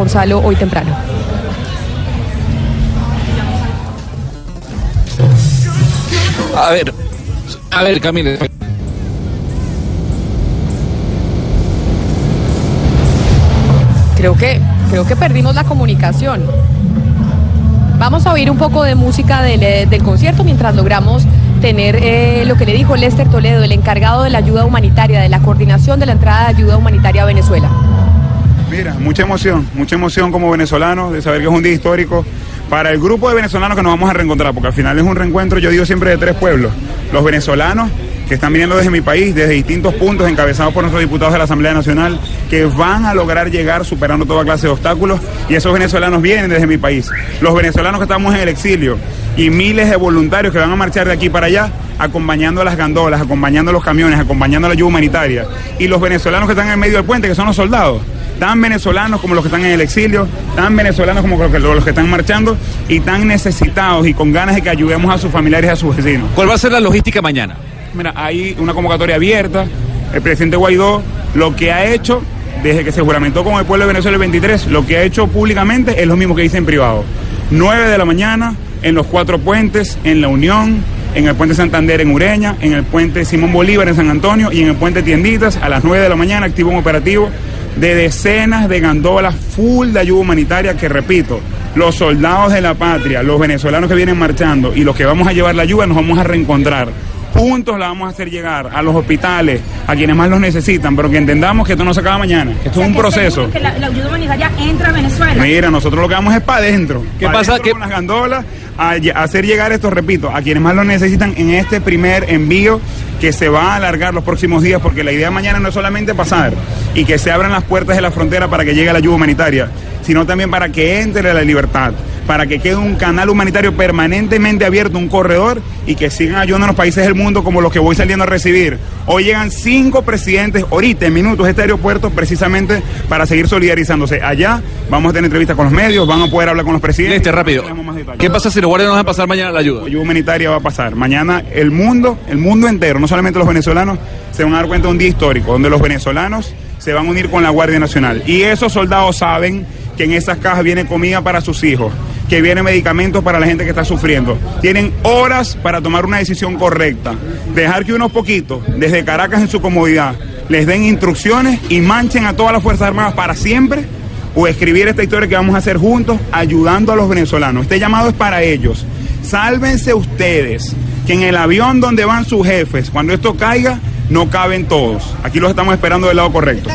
Gonzalo hoy temprano. A ver, a ver, Camila. Creo que, creo que perdimos la comunicación. Vamos a oír un poco de música del, eh, del concierto mientras logramos tener eh, lo que le dijo Lester Toledo, el encargado de la ayuda humanitaria, de la coordinación de la entrada de ayuda humanitaria a Venezuela. Mira, mucha emoción, mucha emoción como venezolanos de saber que es un día histórico para el grupo de venezolanos que nos vamos a reencontrar, porque al final es un reencuentro, yo digo siempre, de tres pueblos. Los venezolanos que están viniendo desde mi país, desde distintos puntos, encabezados por nuestros diputados de la Asamblea Nacional, que van a lograr llegar superando toda clase de obstáculos, y esos venezolanos vienen desde mi país. Los venezolanos que estamos en el exilio y miles de voluntarios que van a marchar de aquí para allá, acompañando a las gandolas, acompañando a los camiones, acompañando a la ayuda humanitaria. Y los venezolanos que están en medio del puente, que son los soldados, tan venezolanos como los que están en el exilio, tan venezolanos como los que, los que están marchando y tan necesitados y con ganas de que ayudemos a sus familiares y a sus vecinos. ¿Cuál va a ser la logística mañana? Mira, hay una convocatoria abierta. El presidente Guaidó lo que ha hecho desde que se juramentó con el pueblo de Venezuela el 23, lo que ha hecho públicamente es lo mismo que dice en privado. 9 de la mañana en los cuatro puentes, en La Unión, en el puente Santander en Ureña, en el puente Simón Bolívar en San Antonio y en el puente Tienditas a las 9 de la mañana activo un operativo de decenas de gandolas full de ayuda humanitaria que repito, los soldados de la patria, los venezolanos que vienen marchando y los que vamos a llevar la ayuda nos vamos a reencontrar. Juntos la vamos a hacer llegar a los hospitales, a quienes más los necesitan, pero que entendamos que esto no se acaba mañana, que esto es un proceso. Que la, la ayuda humanitaria entra a Venezuela. Mira, nosotros lo que vamos es para adentro. ¿Qué pa' pasa? adentro ¿Qué- Con las gandolas, a hacer llegar esto, repito, a quienes más lo necesitan en este primer envío que se va a alargar los próximos días, porque la idea mañana no es solamente pasar y que se abran las puertas de la frontera para que llegue la ayuda humanitaria, sino también para que entre la libertad, para que quede un canal humanitario permanentemente abierto, un corredor, y que sigan ayudando a los países del mundo como los que voy saliendo a recibir. Hoy llegan cinco presidentes, ahorita en minutos, a este aeropuerto, precisamente para seguir solidarizándose. Allá vamos a tener entrevistas con los medios, van a poder hablar con los presidentes. Este, rápido. ¿Qué pasa si los guardias no van a pasar mañana la ayuda? La ayuda humanitaria va a pasar. Mañana el mundo, el mundo entero, no solamente los venezolanos, se van a dar cuenta de un día histórico, donde los venezolanos se van a unir con la Guardia Nacional. Y esos soldados saben que en esas cajas viene comida para sus hijos, que viene medicamentos para la gente que está sufriendo. Tienen horas para tomar una decisión correcta. Dejar que unos poquitos, desde Caracas en su comodidad, les den instrucciones y manchen a todas las Fuerzas Armadas para siempre o escribir esta historia que vamos a hacer juntos ayudando a los venezolanos. Este llamado es para ellos. Sálvense ustedes, que en el avión donde van sus jefes, cuando esto caiga, no caben todos. Aquí los estamos esperando del lado correcto.